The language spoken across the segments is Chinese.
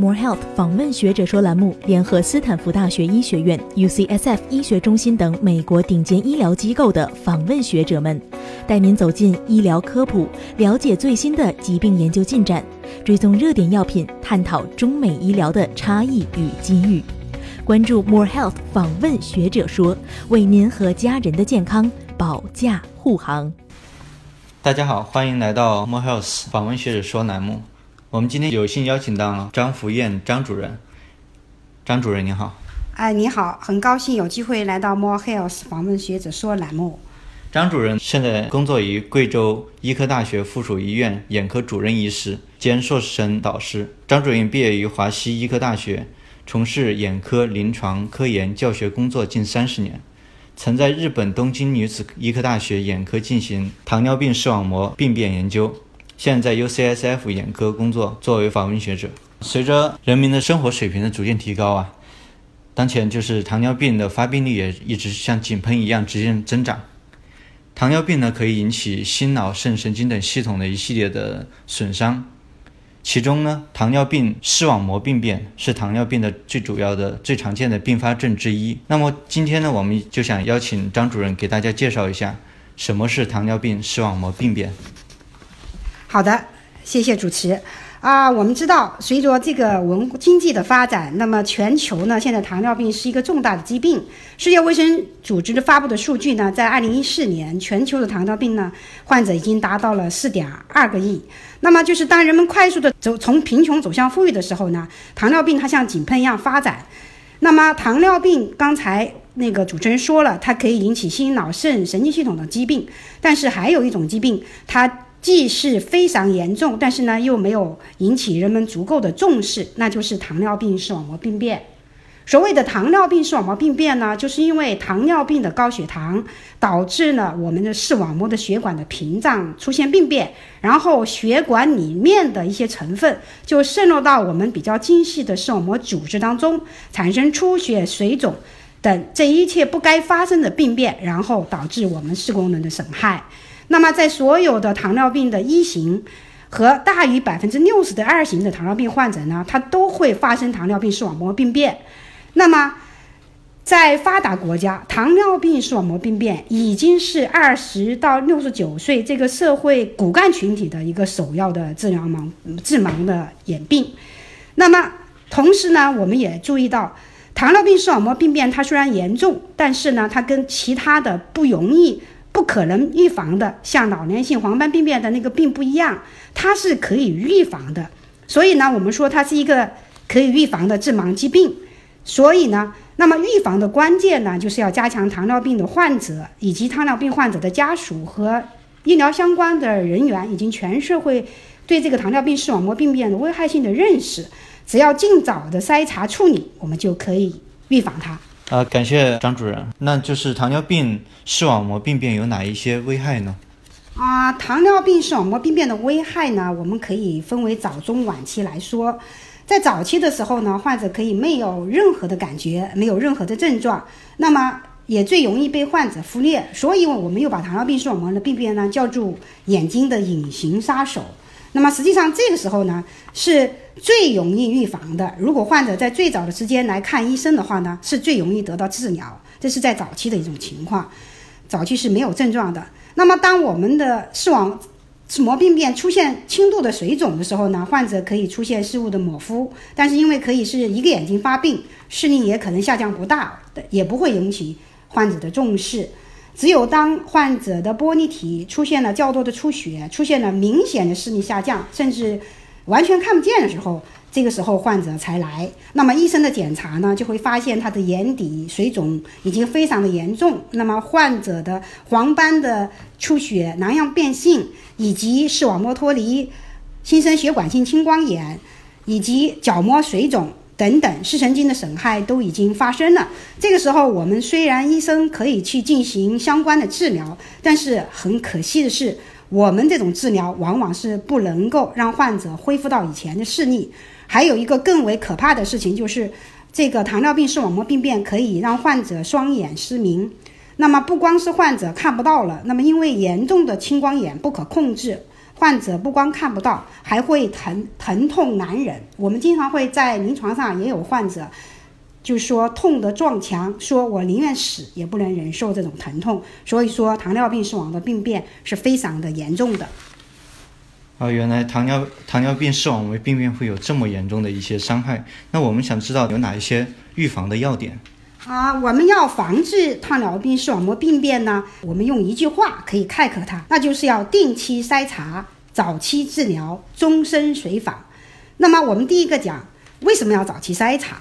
More Health 访问学者说栏目联合斯坦福大学医学院、UCSF 医学中心等美国顶尖医疗机构的访问学者们，带您走进医疗科普，了解最新的疾病研究进展，追踪热点药品，探讨中美医疗的差异与机遇。关注 More Health 访问学者说，为您和家人的健康保驾护航。大家好，欢迎来到 More Health 访问学者说栏目。我们今天有幸邀请到张福燕张主任。张主任您好。哎，你好，很高兴有机会来到 More Health 访问学者说栏目。张主任现在工作于贵州医科大学附属医院眼科主任医师兼硕士生导师。张主任毕业于华西医科大学，从事眼科临床科研教学工作近三十年，曾在日本东京女子医科大学眼科进行糖尿病视网膜病变研究。现在在 UCSF 眼科工作，作为访问学者。随着人民的生活水平的逐渐提高啊，当前就是糖尿病的发病率也一直像井喷一样直线增长。糖尿病呢，可以引起心脑肾神经等系统的一系列的损伤，其中呢，糖尿病视网膜病变是糖尿病的最主要的、最常见的并发症之一。那么今天呢，我们就想邀请张主任给大家介绍一下什么是糖尿病视网膜病变。好的，谢谢主持。啊，我们知道，随着这个文经济的发展，那么全球呢，现在糖尿病是一个重大的疾病。世界卫生组织的发布的数据呢，在二零一四年，全球的糖尿病呢患者已经达到了四点二个亿。那么，就是当人们快速的走从贫穷走向富裕的时候呢，糖尿病它像井喷一样发展。那么，糖尿病刚才那个主持人说了，它可以引起心脑肾神经系统的疾病，但是还有一种疾病，它。既是非常严重，但是呢又没有引起人们足够的重视，那就是糖尿病视网膜病变。所谓的糖尿病视网膜病变呢，就是因为糖尿病的高血糖导致了我们的视网膜的血管的屏障出现病变，然后血管里面的一些成分就渗入到我们比较精细的视网膜组织当中，产生出血、水肿等这一切不该发生的病变，然后导致我们视功能的损害。那么，在所有的糖尿病的一型和大于百分之六十的二型的糖尿病患者呢，他都会发生糖尿病视网膜病变。那么，在发达国家，糖尿病视网膜病变已经是二十到六十九岁这个社会骨干群体的一个首要的治疗盲致盲的眼病。那么，同时呢，我们也注意到，糖尿病视网膜病变它虽然严重，但是呢，它跟其他的不容易。不可能预防的，像老年性黄斑病变的那个病不一样，它是可以预防的。所以呢，我们说它是一个可以预防的致盲疾病。所以呢，那么预防的关键呢，就是要加强糖尿病的患者以及糖尿病患者的家属和医疗相关的人员以及全社会对这个糖尿病视网膜病变的危害性的认识。只要尽早的筛查处理，我们就可以预防它。啊，感谢张主任。那就是糖尿病视网膜病变有哪一些危害呢？啊，糖尿病视网膜病变的危害呢，我们可以分为早中晚期来说。在早期的时候呢，患者可以没有任何的感觉，没有任何的症状，那么也最容易被患者忽略。所以，我们又把糖尿病视网膜的病变呢叫做眼睛的隐形杀手。那么实际上这个时候呢，是最容易预防的。如果患者在最早的时间来看医生的话呢，是最容易得到治疗。这是在早期的一种情况，早期是没有症状的。那么当我们的视网膜病变出现轻度的水肿的时候呢，患者可以出现视物的模糊，但是因为可以是一个眼睛发病，视力也可能下降不大，也不会引起患者的重视。只有当患者的玻璃体出现了较多的出血，出现了明显的视力下降，甚至完全看不见的时候，这个时候患者才来。那么医生的检查呢，就会发现他的眼底水肿已经非常的严重。那么患者的黄斑的出血、囊样变性，以及视网膜脱离、新生血管性青光眼，以及角膜水肿。等等，视神经的损害都已经发生了。这个时候，我们虽然医生可以去进行相关的治疗，但是很可惜的是，我们这种治疗往往是不能够让患者恢复到以前的视力。还有一个更为可怕的事情，就是这个糖尿病视网膜病变可以让患者双眼失明。那么不光是患者看不到了，那么因为严重的青光眼不可控制。患者不光看不到，还会疼疼痛难忍。我们经常会在临床上也有患者，就说痛得撞墙，说我宁愿死也不能忍受这种疼痛。所以说，糖尿病视网膜病变是非常的严重的。啊，原来糖尿糖尿病视网膜病变会有这么严重的一些伤害。那我们想知道有哪一些预防的要点？啊，我们要防治糖尿病视网膜病变呢，我们用一句话可以概括它，那就是要定期筛查、早期治疗、终身随访。那么我们第一个讲，为什么要早期筛查？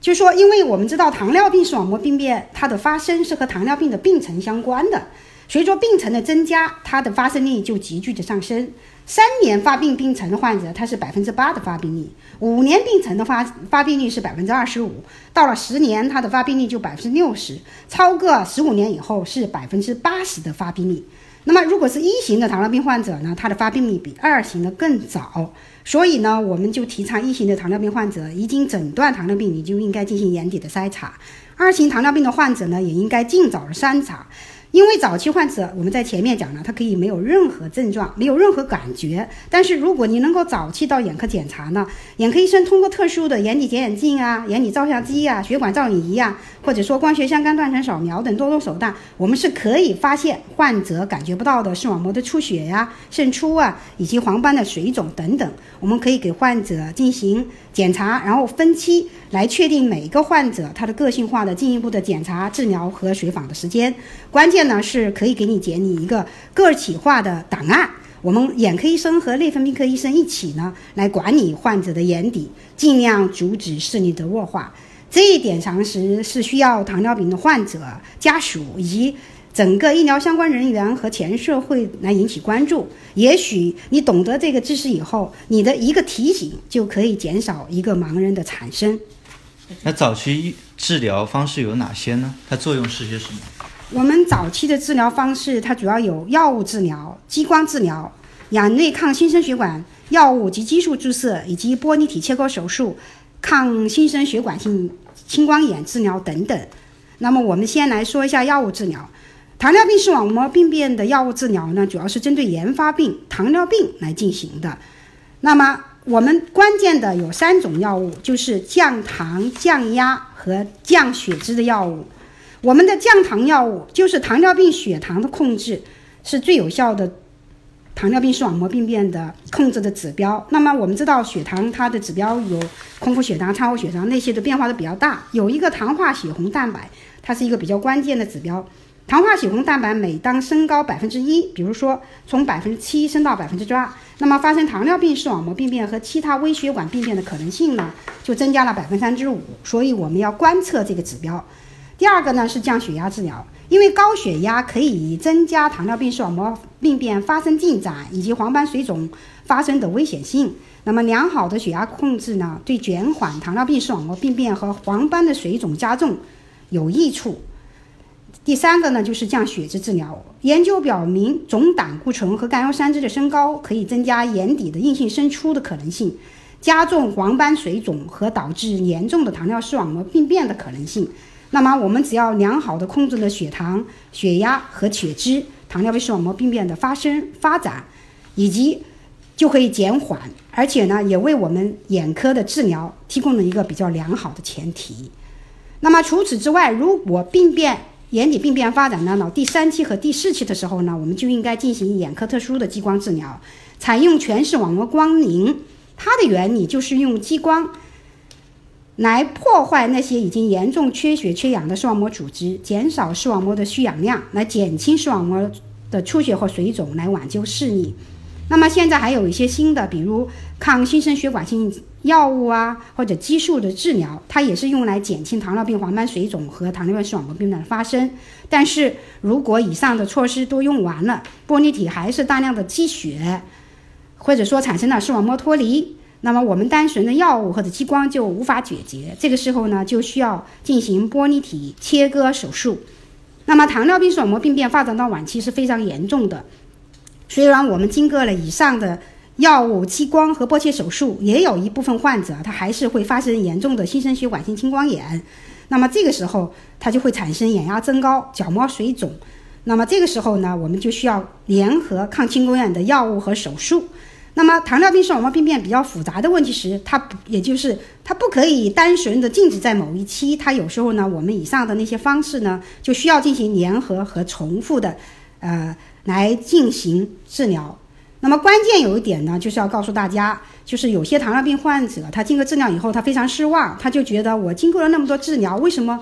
就说，因为我们知道糖尿病视网膜病变它的发生是和糖尿病的病程相关的，随着病程的增加，它的发生率就急剧的上升。三年发病病程的患者，他是百分之八的发病率；五年病程的发发病率是百分之二十五；到了十年，它的发病率就百分之六十；超过十五年以后是百分之八十的发病率。那么，如果是一型的糖尿病患者呢，它的发病率比二型的更早。所以呢，我们就提倡一型的糖尿病患者已经诊断糖尿病，你就应该进行眼底的筛查；二型糖尿病的患者呢，也应该尽早的筛查。因为早期患者，我们在前面讲了，他可以没有任何症状，没有任何感觉。但是如果你能够早期到眼科检查呢，眼科医生通过特殊的眼底检眼镜啊、眼底照相机啊、血管造影仪啊，或者说光学相干断层扫描等多种手段，我们是可以发现患者感觉不到的视网膜的出血呀、渗出啊，以及黄斑的水肿等等。我们可以给患者进行检查，然后分期来确定每个患者他的个性化的进一步的检查、治疗和随访的时间。关键。呢是可以给你建立一个个体化的档案，我们眼科医生和内分泌科医生一起呢来管理患者的眼底，尽量阻止视力的恶化。这一点常识是需要糖尿病的患者家属以及整个医疗相关人员和全社会来引起关注。也许你懂得这个知识以后，你的一个提醒就可以减少一个盲人的产生。那早期治疗方式有哪些呢？它作用是些什么？我们早期的治疗方式，它主要有药物治疗、激光治疗、眼内抗新生血管药物及激素注射，以及玻璃体切割手术、抗新生血管性青光眼治疗等等。那么，我们先来说一下药物治疗。糖尿病视网膜病变的药物治疗呢，主要是针对原发病糖尿病来进行的。那么，我们关键的有三种药物，就是降糖、降压和降血脂的药物。我们的降糖药物就是糖尿病血糖的控制是最有效的，糖尿病视网膜病变的控制的指标。那么我们知道血糖它的指标有空腹血糖、餐后血糖那些的变化都比较大。有一个糖化血红蛋白，它是一个比较关键的指标。糖化血红蛋白每当升高百分之一，比如说从百分之七升到百分之二，那么发生糖尿病视网膜病变和其他微血管病变的可能性呢就增加了百分之三十五。所以我们要观测这个指标。第二个呢是降血压治疗，因为高血压可以增加糖尿病视网膜病变发生进展以及黄斑水肿发生的危险性。那么良好的血压控制呢，对减缓糖尿病视网膜病变和黄斑的水肿加重有益处。第三个呢就是降血脂治疗，研究表明总胆固醇和甘油三酯的升高可以增加眼底的硬性渗出的可能性，加重黄斑水肿和导致严重的糖尿视网膜病变的可能性。那么我们只要良好的控制了血糖、血压和血脂，糖尿病视网膜病变的发生、发展，以及就可以减缓，而且呢，也为我们眼科的治疗提供了一个比较良好的前提。那么除此之外，如果病变眼底病变发展到第三期和第四期的时候呢，我们就应该进行眼科特殊的激光治疗，采用全视网膜光凝。它的原理就是用激光。来破坏那些已经严重缺血缺氧的视网膜组织，减少视网膜的需氧量，来减轻视网膜的出血和水肿，来挽救视力。那么现在还有一些新的，比如抗新生血管性药物啊，或者激素的治疗，它也是用来减轻糖尿病黄斑水肿和糖尿病视网膜病变的发生。但是如果以上的措施都用完了，玻璃体还是大量的积血，或者说产生了视网膜脱离。那么我们单纯的药物或者激光就无法解决，这个时候呢，就需要进行玻璃体切割手术。那么糖尿病视网膜病变发展到晚期是非常严重的，虽然我们经过了以上的药物、激光和剥切手术，也有一部分患者他还是会发生严重的新生血管性青光眼。那么这个时候他就会产生眼压增高、角膜水肿。那么这个时候呢，我们就需要联合抗青光眼的药物和手术。那么糖尿病视网膜病变比较复杂的问题时，它不也就是它不可以单纯的禁止在某一期，它有时候呢，我们以上的那些方式呢，就需要进行联合和重复的，呃，来进行治疗。那么关键有一点呢，就是要告诉大家，就是有些糖尿病患者，他经过治疗以后，他非常失望，他就觉得我经过了那么多治疗，为什么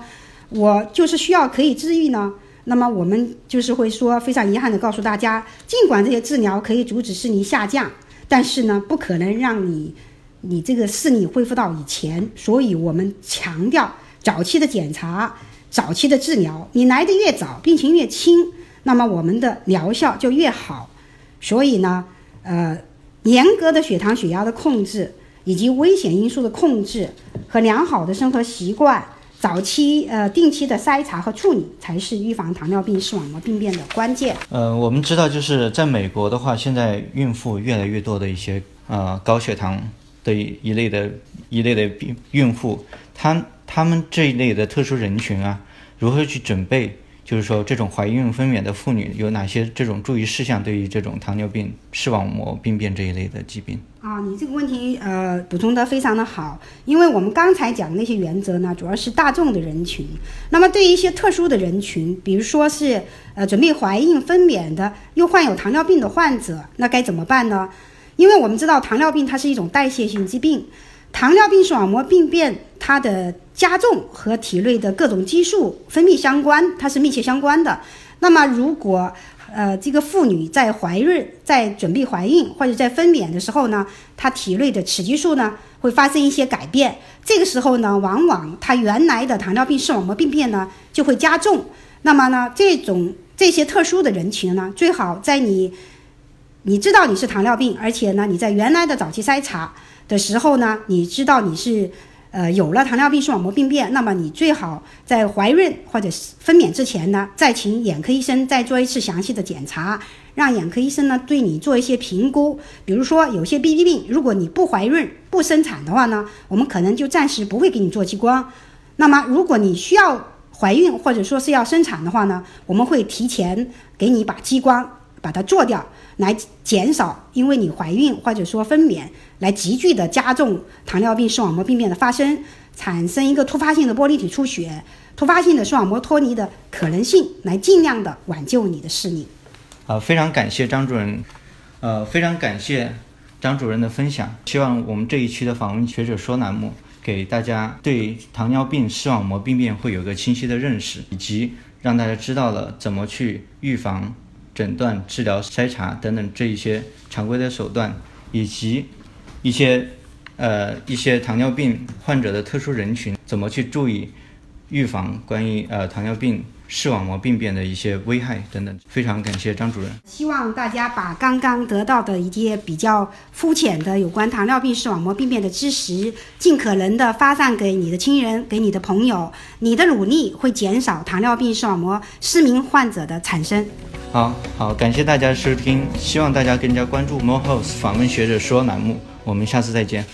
我就是需要可以治愈呢？那么我们就是会说，非常遗憾的告诉大家，尽管这些治疗可以阻止视力下降，但是呢，不可能让你你这个视力恢复到以前。所以我们强调早期的检查、早期的治疗。你来的越早，病情越轻，那么我们的疗效就越好。所以呢，呃，严格的血糖、血压的控制，以及危险因素的控制和良好的生活习惯。早期呃定期的筛查和处理才是预防糖尿病视网膜病变的关键。呃，我们知道就是在美国的话，现在孕妇越来越多的一些呃高血糖的一一类的一类的病孕妇，她她们这一类的特殊人群啊，如何去准备？就是说，这种怀孕分娩的妇女有哪些这种注意事项？对于这种糖尿病视网膜病变这一类的疾病啊，你这个问题呃补充的非常的好，因为我们刚才讲的那些原则呢，主要是大众的人群。那么对于一些特殊的人群，比如说是呃准备怀孕分娩的，又患有糖尿病的患者，那该怎么办呢？因为我们知道糖尿病它是一种代谢性疾病，糖尿病视网膜病变它的。加重和体内的各种激素分泌相关，它是密切相关的。那么，如果呃这个妇女在怀孕、在准备怀孕或者在分娩的时候呢，她体内的雌激素呢会发生一些改变，这个时候呢，往往她原来的糖尿病视网膜病变呢就会加重。那么呢，这种这些特殊的人群呢，最好在你你知道你是糖尿病，而且呢你在原来的早期筛查的时候呢，你知道你是。呃，有了糖尿病视网膜病变，那么你最好在怀孕或者分娩之前呢，再请眼科医生再做一次详细的检查，让眼科医生呢对你做一些评估。比如说，有些 B 疾病，如果你不怀孕不生产的话呢，我们可能就暂时不会给你做激光。那么，如果你需要怀孕或者说是要生产的话呢，我们会提前给你把激光把它做掉。来减少因为你怀孕或者说分娩来急剧的加重糖尿病视网膜病变的发生，产生一个突发性的玻璃体出血、突发性的视网膜脱离的可能性，来尽量的挽救你的视力。好，非常感谢张主任，呃，非常感谢张主任的分享。希望我们这一期的访问学者说栏目，给大家对糖尿病视网膜病变会有个清晰的认识，以及让大家知道了怎么去预防。诊断、治疗、筛查等等这一些常规的手段，以及一些呃一些糖尿病患者的特殊人群，怎么去注意预防关于呃糖尿病视网膜病变的一些危害等等。非常感谢张主任。希望大家把刚刚得到的一些比较肤浅的有关糖尿病视网膜病变的知识，尽可能的发散给你的亲人、给你的朋友。你的努力会减少糖尿病视网膜失明患者的产生。好好，感谢大家收听，希望大家更加关注 More House 访问学者说栏目，我们下次再见。